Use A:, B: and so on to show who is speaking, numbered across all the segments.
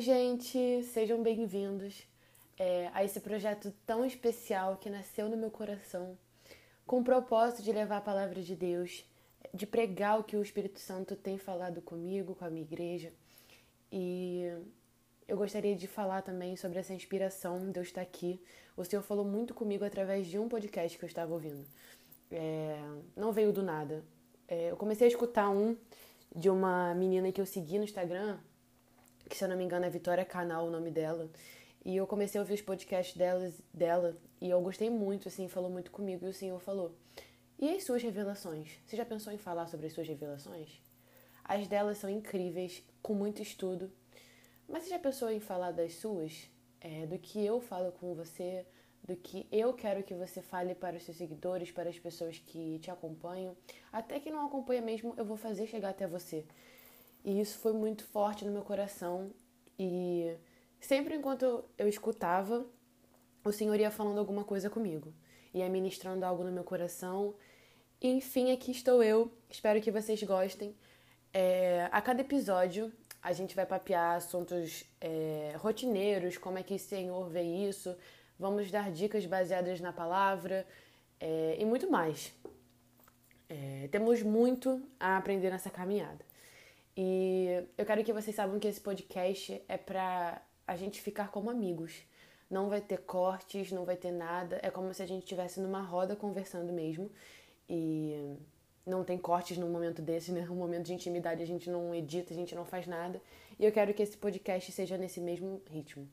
A: Oi, gente, sejam bem-vindos é, a esse projeto tão especial que nasceu no meu coração, com o propósito de levar a palavra de Deus, de pregar o que o Espírito Santo tem falado comigo, com a minha igreja. E eu gostaria de falar também sobre essa inspiração, Deus está aqui. O Senhor falou muito comigo através de um podcast que eu estava ouvindo. É, não veio do nada. É, eu comecei a escutar um de uma menina que eu segui no Instagram, que se eu não me engano é Vitória Canal o nome dela. E eu comecei a ouvir os podcasts delas, dela e eu gostei muito, assim, falou muito comigo. E o Senhor falou: E as suas revelações? Você já pensou em falar sobre as suas revelações? As delas são incríveis, com muito estudo. Mas você já pensou em falar das suas? É, do que eu falo com você? Do que eu quero que você fale para os seus seguidores, para as pessoas que te acompanham? Até que não acompanha mesmo, eu vou fazer chegar até você. E isso foi muito forte no meu coração. E sempre enquanto eu escutava, o Senhor ia falando alguma coisa comigo, ia ministrando algo no meu coração. E, enfim, aqui estou eu. Espero que vocês gostem. É, a cada episódio a gente vai papear assuntos é, rotineiros, como é que o Senhor vê isso. Vamos dar dicas baseadas na palavra é, e muito mais. É, temos muito a aprender nessa caminhada. E eu quero que vocês saibam que esse podcast é para a gente ficar como amigos. Não vai ter cortes, não vai ter nada. É como se a gente estivesse numa roda conversando mesmo. E não tem cortes num momento desse, né? Um momento de intimidade a gente não edita, a gente não faz nada. E eu quero que esse podcast seja nesse mesmo ritmo.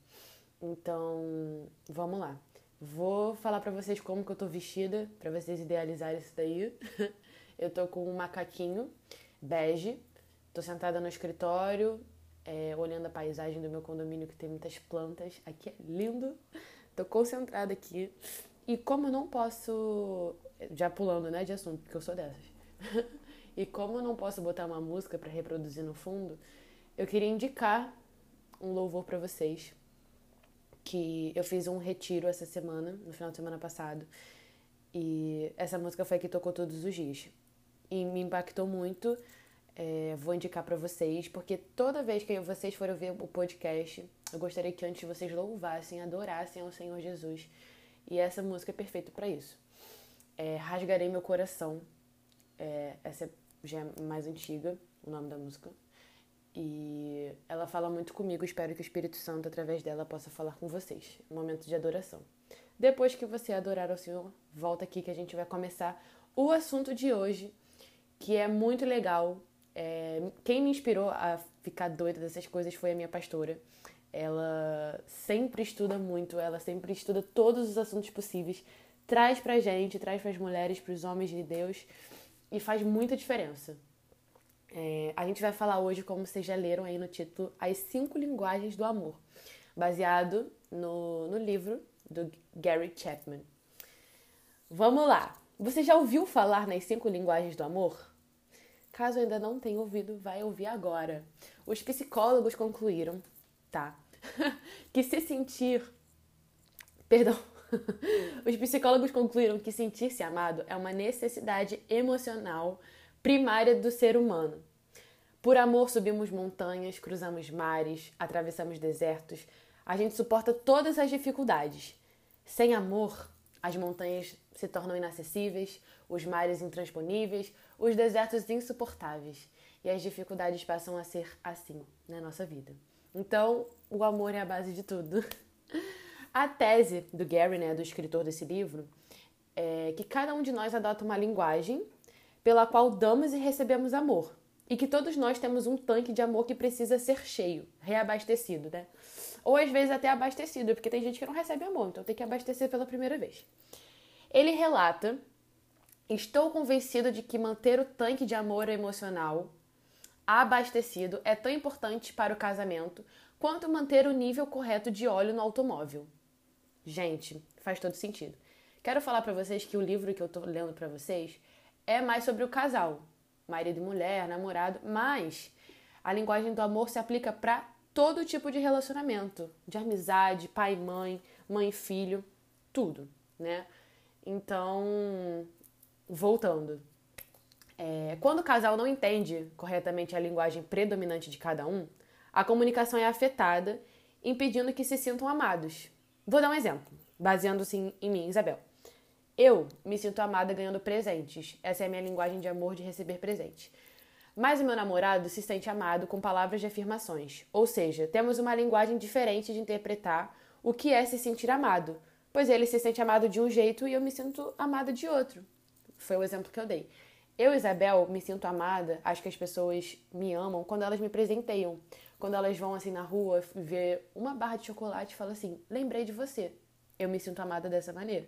A: Então, vamos lá. Vou falar para vocês como que eu tô vestida, para vocês idealizarem isso daí. eu tô com um macaquinho bege Tô sentada no escritório, é, olhando a paisagem do meu condomínio que tem muitas plantas. Aqui é lindo. Tô concentrada aqui. E como eu não posso. Já pulando, né, de assunto, porque eu sou dessas. e como eu não posso botar uma música para reproduzir no fundo, eu queria indicar um louvor para vocês. Que eu fiz um retiro essa semana, no final de semana passado. E essa música foi a que tocou todos os dias. E me impactou muito é, vou indicar para vocês, porque toda vez que vocês forem ver o podcast, eu gostaria que antes vocês louvassem, adorassem ao Senhor Jesus. E essa música é perfeita para isso. É, Rasgarei meu coração. É, essa já é mais antiga, o nome da música. E ela fala muito comigo. Espero que o Espírito Santo, através dela, possa falar com vocês. Momento de adoração. Depois que você adorar ao Senhor, volta aqui que a gente vai começar o assunto de hoje, que é muito legal é, quem me inspirou a ficar doida dessas coisas foi a minha pastora. Ela sempre estuda muito, ela sempre estuda todos os assuntos possíveis, traz pra gente, traz pras mulheres, pros homens de Deus e faz muita diferença. É, a gente vai falar hoje, como vocês já leram aí no título, As Cinco Linguagens do Amor, baseado no, no livro do Gary Chapman. Vamos lá! Você já ouviu falar nas cinco linguagens do amor? Caso ainda não tenha ouvido, vai ouvir agora. Os psicólogos concluíram, tá? que se sentir. Perdão. Os psicólogos concluíram que sentir-se amado é uma necessidade emocional primária do ser humano. Por amor, subimos montanhas, cruzamos mares, atravessamos desertos, a gente suporta todas as dificuldades. Sem amor, as montanhas se tornam inacessíveis, os mares intransponíveis, os desertos insuportáveis e as dificuldades passam a ser assim na nossa vida. Então, o amor é a base de tudo. A tese do Gary, né, do escritor desse livro, é que cada um de nós adota uma linguagem pela qual damos e recebemos amor. E que todos nós temos um tanque de amor que precisa ser cheio, reabastecido, né? Ou às vezes até abastecido, porque tem gente que não recebe amor, então tem que abastecer pela primeira vez. Ele relata Estou convencido de que manter o tanque de amor emocional abastecido é tão importante para o casamento quanto manter o nível correto de óleo no automóvel. Gente, faz todo sentido. Quero falar para vocês que o livro que eu estou lendo para vocês é mais sobre o casal, marido e mulher, namorado, mas a linguagem do amor se aplica para todo tipo de relacionamento, de amizade, pai e mãe, mãe e filho, tudo, né? Então, voltando. É, quando o casal não entende corretamente a linguagem predominante de cada um, a comunicação é afetada, impedindo que se sintam amados. Vou dar um exemplo, baseando-se em mim, Isabel. Eu me sinto amada ganhando presentes. Essa é a minha linguagem de amor de receber presentes. Mas o meu namorado se sente amado com palavras de afirmações. Ou seja, temos uma linguagem diferente de interpretar o que é se sentir amado, pois ele se sente amado de um jeito e eu me sinto amada de outro. Foi o exemplo que eu dei. Eu, Isabel, me sinto amada, acho que as pessoas me amam quando elas me presenteiam. Quando elas vão assim na rua ver uma barra de chocolate e falam assim: lembrei de você. Eu me sinto amada dessa maneira.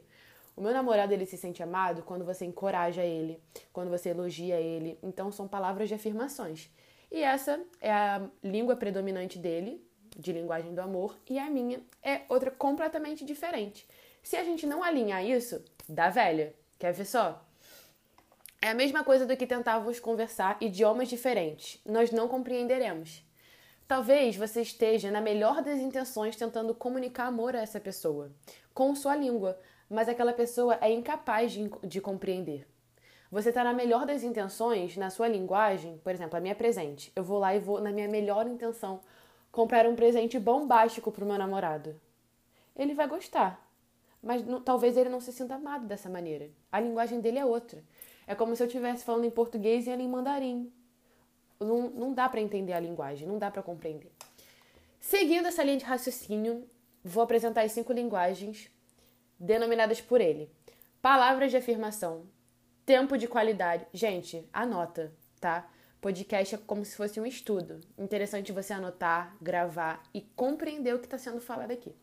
A: O meu namorado ele se sente amado quando você encoraja ele, quando você elogia ele. Então são palavras de afirmações. E essa é a língua predominante dele, de linguagem do amor, e a minha é outra completamente diferente. Se a gente não alinhar isso, dá velha. Quer ver só? É a mesma coisa do que tentávamos conversar idiomas diferentes. Nós não compreenderemos. Talvez você esteja na melhor das intenções tentando comunicar amor a essa pessoa, com sua língua, mas aquela pessoa é incapaz de, de compreender. Você está na melhor das intenções, na sua linguagem, por exemplo, a minha presente. Eu vou lá e vou, na minha melhor intenção, comprar um presente bombástico para o meu namorado. Ele vai gostar, mas não, talvez ele não se sinta amado dessa maneira. A linguagem dele é outra. É como se eu estivesse falando em português e ele em mandarim. Não, não dá para entender a linguagem, não dá para compreender. Seguindo essa linha de raciocínio, vou apresentar as cinco linguagens denominadas por ele. Palavras de afirmação, tempo de qualidade. Gente, anota, tá? Podcast é como se fosse um estudo. Interessante você anotar, gravar e compreender o que está sendo falado aqui.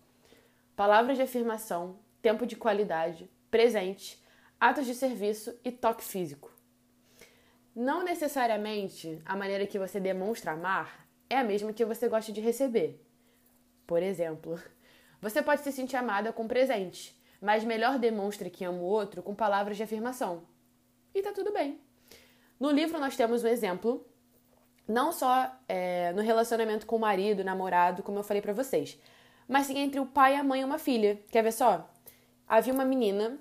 A: Palavras de afirmação, tempo de qualidade, presente, atos de serviço e toque físico. Não necessariamente a maneira que você demonstra amar é a mesma que você gosta de receber. Por exemplo, você pode se sentir amada com presente, mas melhor demonstre que ama o outro com palavras de afirmação. E tá tudo bem. No livro nós temos um exemplo, não só é, no relacionamento com o marido, namorado, como eu falei para vocês, mas sim entre o pai, a mãe e uma filha. Quer ver só? Havia uma menina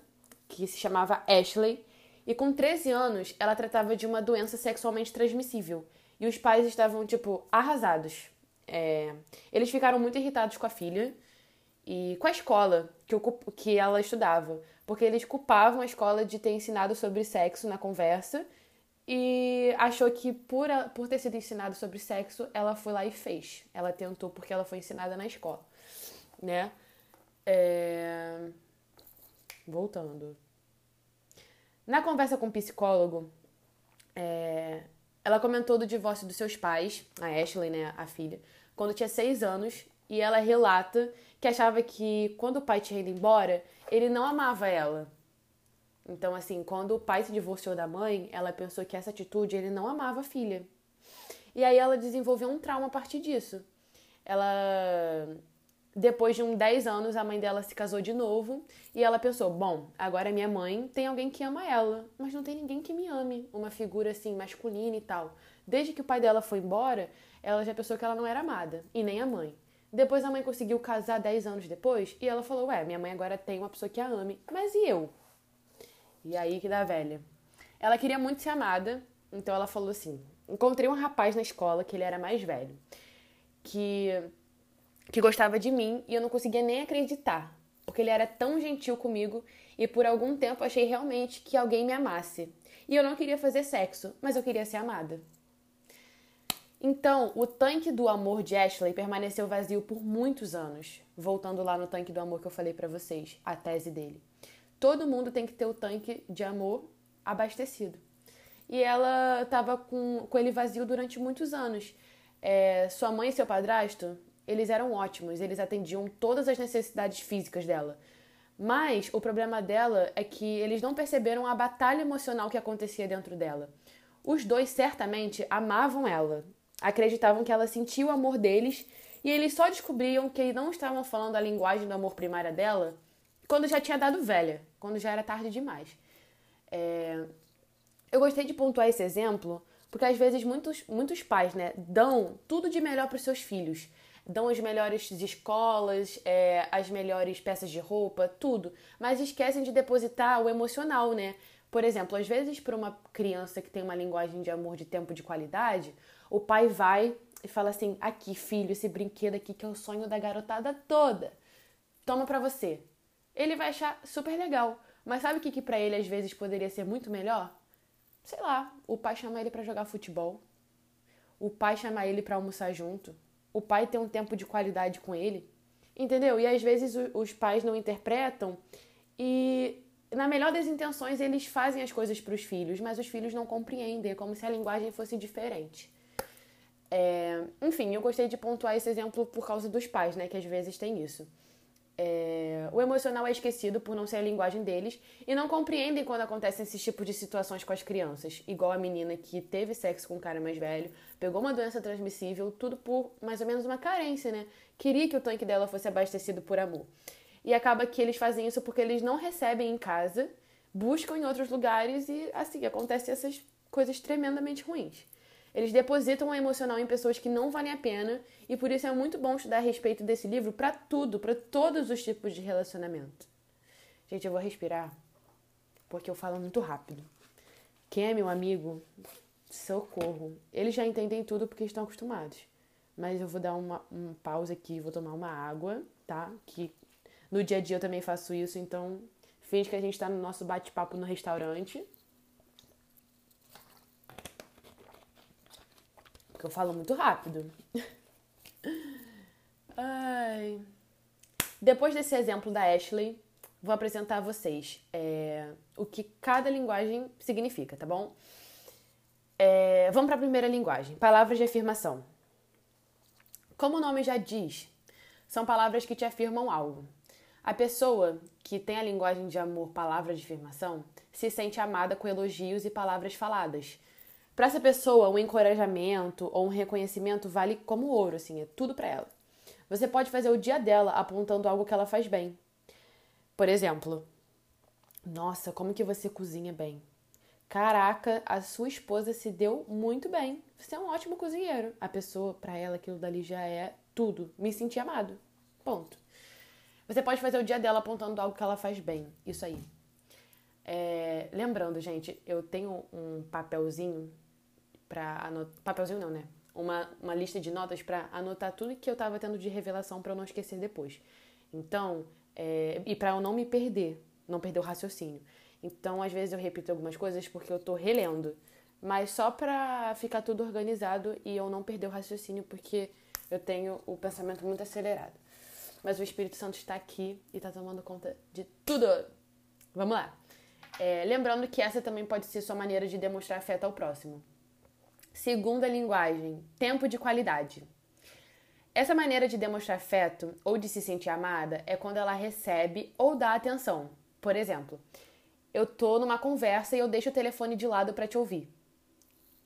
A: que se chamava Ashley e com 13 anos ela tratava de uma doença sexualmente transmissível e os pais estavam tipo arrasados. É, eles ficaram muito irritados com a filha e com a escola que, que ela estudava, porque eles culpavam a escola de ter ensinado sobre sexo na conversa e achou que por, por ter sido ensinado sobre sexo, ela foi lá e fez. Ela tentou porque ela foi ensinada na escola, né? É... Voltando. Na conversa com o psicólogo, é... ela comentou do divórcio dos seus pais, a Ashley, né, a filha, quando tinha seis anos, e ela relata que achava que quando o pai tinha ido embora, ele não amava ela. Então, assim, quando o pai se divorciou da mãe, ela pensou que essa atitude ele não amava a filha. E aí ela desenvolveu um trauma a partir disso. Ela depois de uns 10 anos, a mãe dela se casou de novo e ela pensou: bom, agora minha mãe tem alguém que ama ela, mas não tem ninguém que me ame, uma figura assim masculina e tal. Desde que o pai dela foi embora, ela já pensou que ela não era amada, e nem a mãe. Depois a mãe conseguiu casar 10 anos depois e ela falou: Ué, minha mãe agora tem uma pessoa que a ame, mas e eu? E aí que dá velha. Ela queria muito ser amada, então ela falou assim: Encontrei um rapaz na escola que ele era mais velho, que, que gostava de mim e eu não conseguia nem acreditar, porque ele era tão gentil comigo e por algum tempo achei realmente que alguém me amasse. E eu não queria fazer sexo, mas eu queria ser amada. Então, o tanque do amor de Ashley permaneceu vazio por muitos anos. Voltando lá no tanque do amor que eu falei para vocês, a tese dele. Todo mundo tem que ter o tanque de amor abastecido. E ela estava com, com ele vazio durante muitos anos. É, sua mãe e seu padrasto, eles eram ótimos, eles atendiam todas as necessidades físicas dela. Mas o problema dela é que eles não perceberam a batalha emocional que acontecia dentro dela. Os dois certamente amavam ela, acreditavam que ela sentia o amor deles e eles só descobriam que não estavam falando a linguagem do amor primária dela quando já tinha dado velha, quando já era tarde demais. É... Eu gostei de pontuar esse exemplo porque às vezes muitos, muitos pais né, dão tudo de melhor para os seus filhos. Dão as melhores escolas, é, as melhores peças de roupa, tudo. Mas esquecem de depositar o emocional, né? Por exemplo, às vezes para uma criança que tem uma linguagem de amor de tempo de qualidade, o pai vai e fala assim: aqui, filho, esse brinquedo aqui que é o sonho da garotada toda. Toma pra você. Ele vai achar super legal. Mas sabe o que, que pra ele às vezes poderia ser muito melhor? Sei lá, o pai chama ele para jogar futebol. O pai chama ele para almoçar junto. O pai tem um tempo de qualidade com ele. Entendeu? E às vezes os pais não interpretam e na melhor das intenções, eles fazem as coisas para os filhos, mas os filhos não compreendem, é como se a linguagem fosse diferente. É, enfim, eu gostei de pontuar esse exemplo por causa dos pais, né, que às vezes tem isso. É, o emocional é esquecido por não ser a linguagem deles e não compreendem quando acontecem esses tipos de situações com as crianças. Igual a menina que teve sexo com um cara mais velho, pegou uma doença transmissível, tudo por mais ou menos uma carência, né? Queria que o tanque dela fosse abastecido por amor. E acaba que eles fazem isso porque eles não recebem em casa, buscam em outros lugares e assim acontecem essas coisas tremendamente ruins. Eles depositam o emocional em pessoas que não valem a pena e por isso é muito bom estudar a respeito desse livro para tudo, para todos os tipos de relacionamento. Gente, eu vou respirar porque eu falo muito rápido. Quem é meu amigo, socorro. Eles já entendem tudo porque estão acostumados. Mas eu vou dar uma, uma pausa aqui, vou tomar uma água, tá? Que no dia a dia eu também faço isso, então finge que a gente tá no nosso bate-papo no restaurante. Eu falo muito rápido. Ai. Depois desse exemplo da Ashley, vou apresentar a vocês é, o que cada linguagem significa, tá bom? É, vamos para a primeira linguagem: palavras de afirmação. Como o nome já diz, são palavras que te afirmam algo. A pessoa que tem a linguagem de amor, palavra de afirmação, se sente amada com elogios e palavras faladas. Para essa pessoa, um encorajamento ou um reconhecimento vale como ouro, assim, é tudo para ela. Você pode fazer o dia dela apontando algo que ela faz bem. Por exemplo, nossa, como que você cozinha bem? Caraca, a sua esposa se deu muito bem. Você é um ótimo cozinheiro. A pessoa, para ela, aquilo dali já é tudo. Me senti amado. Ponto. Você pode fazer o dia dela apontando algo que ela faz bem. Isso aí. É, lembrando, gente, eu tenho um papelzinho para anotar. Papelzinho não, né? Uma, uma lista de notas para anotar tudo que eu tava tendo de revelação para eu não esquecer depois. Então, é, e para eu não me perder, não perder o raciocínio. Então, às vezes eu repito algumas coisas porque eu tô relendo, mas só para ficar tudo organizado e eu não perder o raciocínio porque eu tenho o pensamento muito acelerado mas o Espírito Santo está aqui e está tomando conta de tudo. Vamos lá. É, lembrando que essa também pode ser sua maneira de demonstrar afeto ao próximo. Segunda linguagem, tempo de qualidade. Essa maneira de demonstrar afeto ou de se sentir amada é quando ela recebe ou dá atenção. Por exemplo, eu tô numa conversa e eu deixo o telefone de lado para te ouvir.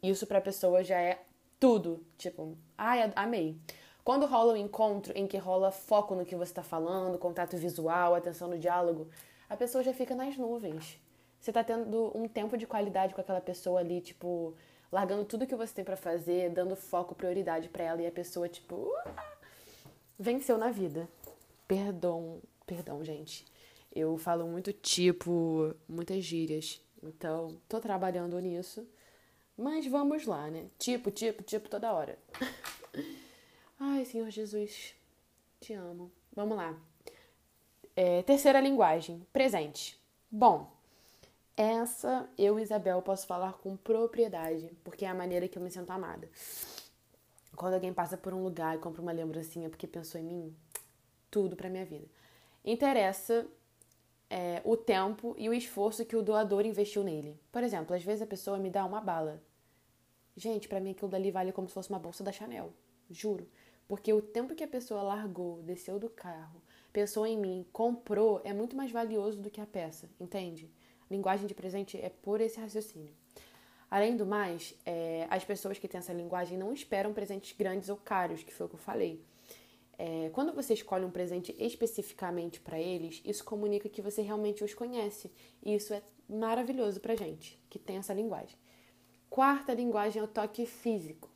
A: Isso para a pessoa já é tudo. Tipo, ai, amei. Quando rola um encontro em que rola foco no que você está falando, contato visual, atenção no diálogo, a pessoa já fica nas nuvens. Você está tendo um tempo de qualidade com aquela pessoa ali, tipo, largando tudo que você tem para fazer, dando foco, prioridade para ela e a pessoa, tipo, uh, venceu na vida. Perdão, perdão, gente. Eu falo muito tipo, muitas gírias. Então, tô trabalhando nisso. Mas vamos lá, né? Tipo, tipo, tipo toda hora. Ai, Senhor Jesus, te amo. Vamos lá. É, terceira linguagem, presente. Bom, essa eu, Isabel, posso falar com propriedade, porque é a maneira que eu me sinto amada. Quando alguém passa por um lugar e compra uma lembrancinha porque pensou em mim, tudo pra minha vida. Interessa é, o tempo e o esforço que o doador investiu nele. Por exemplo, às vezes a pessoa me dá uma bala. Gente, para mim aquilo dali vale como se fosse uma bolsa da Chanel. Juro. Porque o tempo que a pessoa largou, desceu do carro, pensou em mim, comprou, é muito mais valioso do que a peça, entende? Linguagem de presente é por esse raciocínio. Além do mais, é, as pessoas que têm essa linguagem não esperam presentes grandes ou caros, que foi o que eu falei. É, quando você escolhe um presente especificamente para eles, isso comunica que você realmente os conhece. E isso é maravilhoso pra gente, que tem essa linguagem. Quarta linguagem é o toque físico.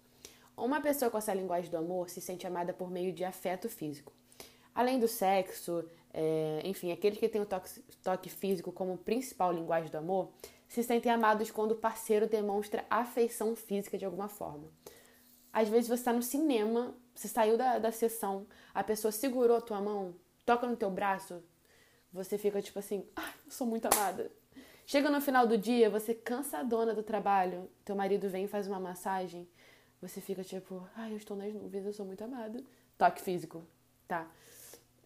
A: Uma pessoa com essa linguagem do amor se sente amada por meio de afeto físico. Além do sexo, é, enfim, aqueles que têm o toque, toque físico como principal linguagem do amor se sentem amados quando o parceiro demonstra afeição física de alguma forma. Às vezes você está no cinema, você saiu da, da sessão, a pessoa segurou a tua mão, toca no teu braço, você fica tipo assim, ah, eu sou muito amada. Chega no final do dia, você cansadona do trabalho, teu marido vem e faz uma massagem, você fica tipo, ai, eu estou nas nuvens, eu sou muito amada. Toque físico, tá?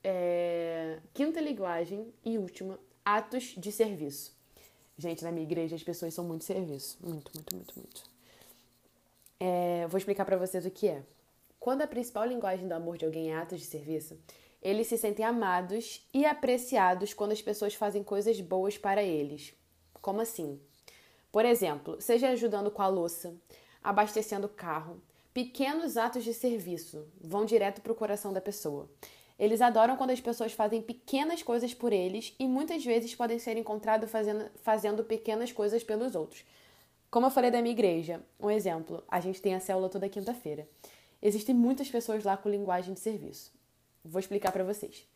A: É... Quinta linguagem e última, atos de serviço. Gente, na minha igreja as pessoas são muito serviço. Muito, muito, muito, muito. É... Vou explicar para vocês o que é. Quando a principal linguagem do amor de alguém é atos de serviço, eles se sentem amados e apreciados quando as pessoas fazem coisas boas para eles. Como assim? Por exemplo, seja ajudando com a louça, abastecendo o carro, pequenos atos de serviço vão direto para o coração da pessoa. Eles adoram quando as pessoas fazem pequenas coisas por eles e muitas vezes podem ser encontrados fazendo, fazendo pequenas coisas pelos outros. Como eu falei da minha igreja, um exemplo, a gente tem a célula toda quinta-feira. Existem muitas pessoas lá com linguagem de serviço. Vou explicar para vocês.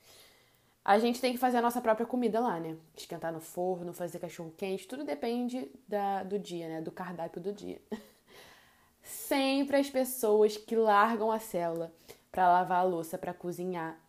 A: A gente tem que fazer a nossa própria comida lá, né? Esquentar no forno, fazer cachorro quente, tudo depende da, do dia, né? Do cardápio do dia. Sempre as pessoas que largam a célula para lavar a louça, para cozinhar,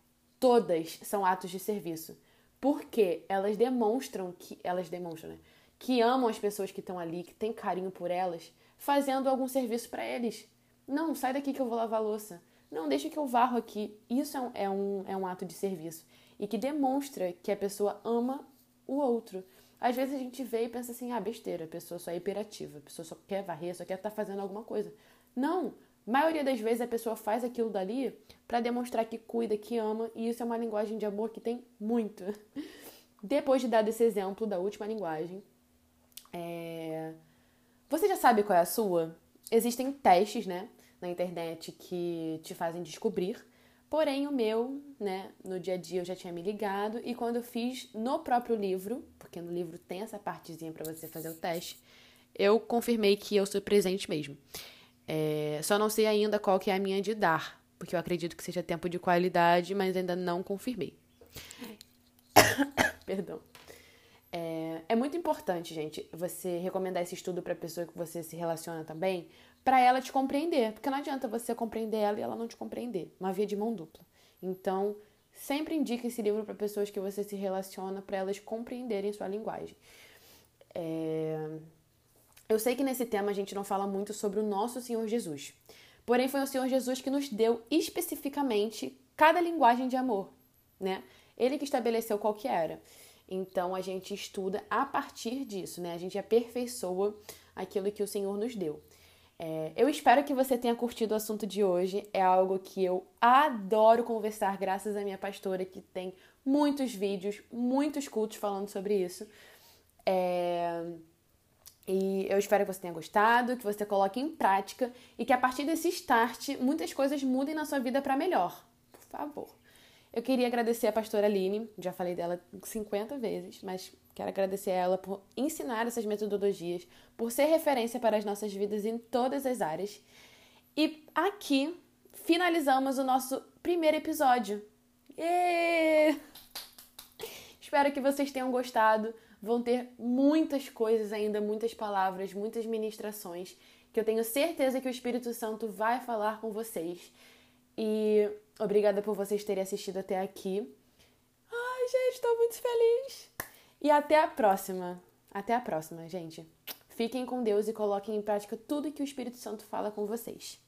A: todas são atos de serviço. Porque elas demonstram que elas demonstram, né? Que amam as pessoas que estão ali, que têm carinho por elas, fazendo algum serviço para eles. Não, sai daqui que eu vou lavar louça. Não, deixa que eu varro aqui. Isso é um, é um, é um ato de serviço. E que demonstra que a pessoa ama o outro. Às vezes a gente vê e pensa assim, ah, besteira, a pessoa só é hiperativa, a pessoa só quer varrer, só quer estar tá fazendo alguma coisa. Não! Maioria das vezes a pessoa faz aquilo dali para demonstrar que cuida, que ama, e isso é uma linguagem de amor que tem muito. Depois de dar esse exemplo da última linguagem, é... você já sabe qual é a sua? Existem testes, né? na internet que te fazem descobrir. Porém, o meu, né, no dia a dia eu já tinha me ligado e quando eu fiz no próprio livro, porque no livro tem essa partezinha para você fazer o teste, eu confirmei que eu sou presente mesmo. É, só não sei ainda qual que é a minha de dar, porque eu acredito que seja tempo de qualidade, mas ainda não confirmei. Perdão. É, é, muito importante, gente, você recomendar esse estudo para a pessoa que você se relaciona também, para ela te compreender, porque não adianta você compreender ela e ela não te compreender, uma via de mão dupla. Então, sempre indique esse livro para pessoas que você se relaciona, para elas compreenderem sua linguagem. É... Eu sei que nesse tema a gente não fala muito sobre o nosso Senhor Jesus, porém foi o Senhor Jesus que nos deu especificamente cada linguagem de amor, né? Ele que estabeleceu qual que era. Então a gente estuda a partir disso, né? A gente aperfeiçoa aquilo que o Senhor nos deu. É, eu espero que você tenha curtido o assunto de hoje. É algo que eu adoro conversar, graças à minha pastora, que tem muitos vídeos, muitos cultos falando sobre isso. É... E eu espero que você tenha gostado, que você coloque em prática e que a partir desse start muitas coisas mudem na sua vida para melhor. Por favor. Eu queria agradecer a pastora Aline, já falei dela 50 vezes, mas quero agradecer a ela por ensinar essas metodologias, por ser referência para as nossas vidas em todas as áreas. E aqui finalizamos o nosso primeiro episódio. E... Espero que vocês tenham gostado. Vão ter muitas coisas ainda, muitas palavras, muitas ministrações que eu tenho certeza que o Espírito Santo vai falar com vocês. E Obrigada por vocês terem assistido até aqui. Ai, gente, estou muito feliz. E até a próxima. Até a próxima, gente. Fiquem com Deus e coloquem em prática tudo que o Espírito Santo fala com vocês.